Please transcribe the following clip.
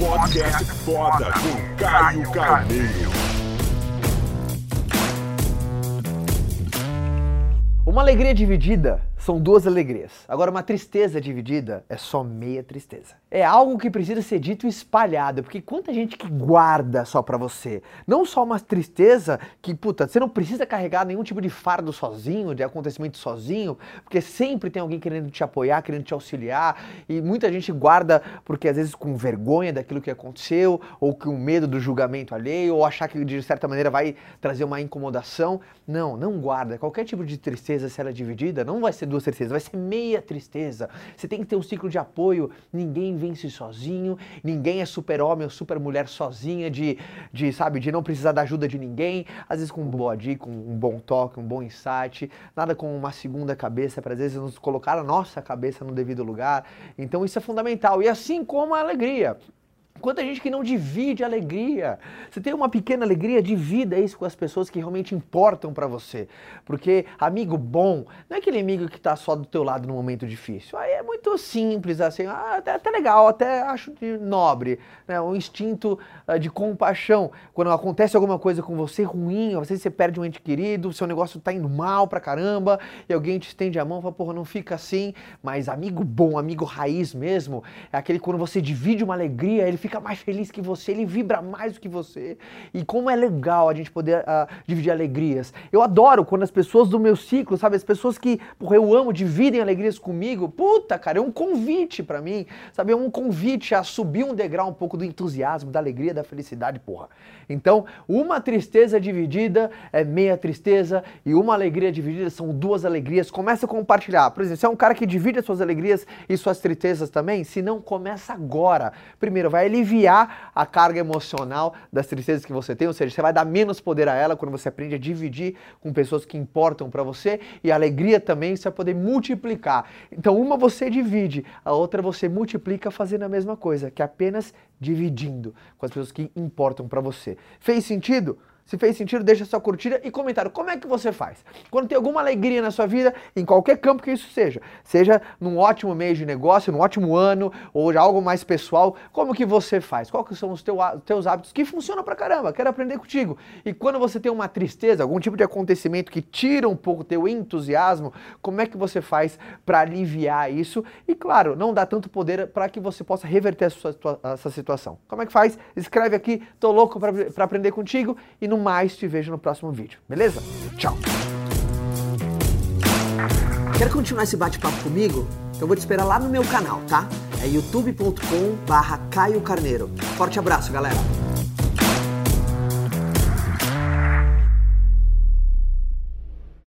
Podcast foda com Caio Carneiro. Uma alegria dividida são duas alegrias. Agora, uma tristeza dividida é só meia tristeza. É algo que precisa ser dito e espalhado, porque quanta gente que guarda só pra você. Não só uma tristeza que, puta, você não precisa carregar nenhum tipo de fardo sozinho, de acontecimento sozinho, porque sempre tem alguém querendo te apoiar, querendo te auxiliar, e muita gente guarda porque às vezes com vergonha daquilo que aconteceu, ou com medo do julgamento alheio, ou achar que de certa maneira vai trazer uma incomodação. Não, não guarda. Qualquer tipo de tristeza, se ela é dividida, não vai ser duas tristezas, vai ser meia tristeza. Você tem que ter um ciclo de apoio. Ninguém vence sozinho, ninguém é super-homem ou super-mulher sozinha, de, de, sabe, de não precisar da ajuda de ninguém. Às vezes com uma boa dica, um bom toque, um bom insight, nada com uma segunda cabeça, para às vezes nos colocar a nossa cabeça no devido lugar. Então isso é fundamental. E assim como a alegria. Quanta gente que não divide alegria. Você tem uma pequena alegria, divida isso com as pessoas que realmente importam para você. Porque amigo bom não é aquele amigo que tá só do teu lado no momento difícil. Aí é muito simples, assim, ah, até, até legal, até acho nobre, né? Um instinto uh, de compaixão. Quando acontece alguma coisa com você ruim, às vezes você perde um ente querido, seu negócio tá indo mal pra caramba, e alguém te estende a mão e fala, porra, não fica assim. Mas amigo bom, amigo raiz mesmo, é aquele quando você divide uma alegria, ele fica fica mais feliz que você, ele vibra mais do que você. E como é legal a gente poder uh, dividir alegrias. Eu adoro quando as pessoas do meu ciclo, sabe, as pessoas que porra, eu amo, dividem alegrias comigo. Puta, cara, é um convite para mim, sabe? É um convite a subir um degrau um pouco do entusiasmo, da alegria, da felicidade, porra. Então, uma tristeza dividida é meia tristeza e uma alegria dividida são duas alegrias. Começa a compartilhar. Por exemplo, você é um cara que divide as suas alegrias e suas tristezas também? Se não, começa agora. Primeiro, vai aliviar a carga emocional das tristezas que você tem, ou seja, você vai dar menos poder a ela quando você aprende a dividir com pessoas que importam para você e a alegria também você vai poder multiplicar. Então, uma você divide, a outra você multiplica fazendo a mesma coisa, que é apenas dividindo com as pessoas que importam para você. Fez sentido? Se fez sentido, deixa sua curtida e comentário. Como é que você faz? Quando tem alguma alegria na sua vida, em qualquer campo que isso seja, seja num ótimo mês de negócio, num ótimo ano, ou algo mais pessoal, como que você faz? Quais são os teu, teus hábitos que funcionam pra caramba? Quero aprender contigo. E quando você tem uma tristeza, algum tipo de acontecimento que tira um pouco teu entusiasmo, como é que você faz para aliviar isso? E claro, não dá tanto poder para que você possa reverter essa, situação. Como é que faz? Escreve aqui, tô louco para aprender contigo e no mais, te vejo no próximo vídeo, beleza? Tchau! Quer continuar esse bate-papo comigo? Então vou te esperar lá no meu canal, tá? É youtube.com barra Caio Carneiro. Forte abraço, galera!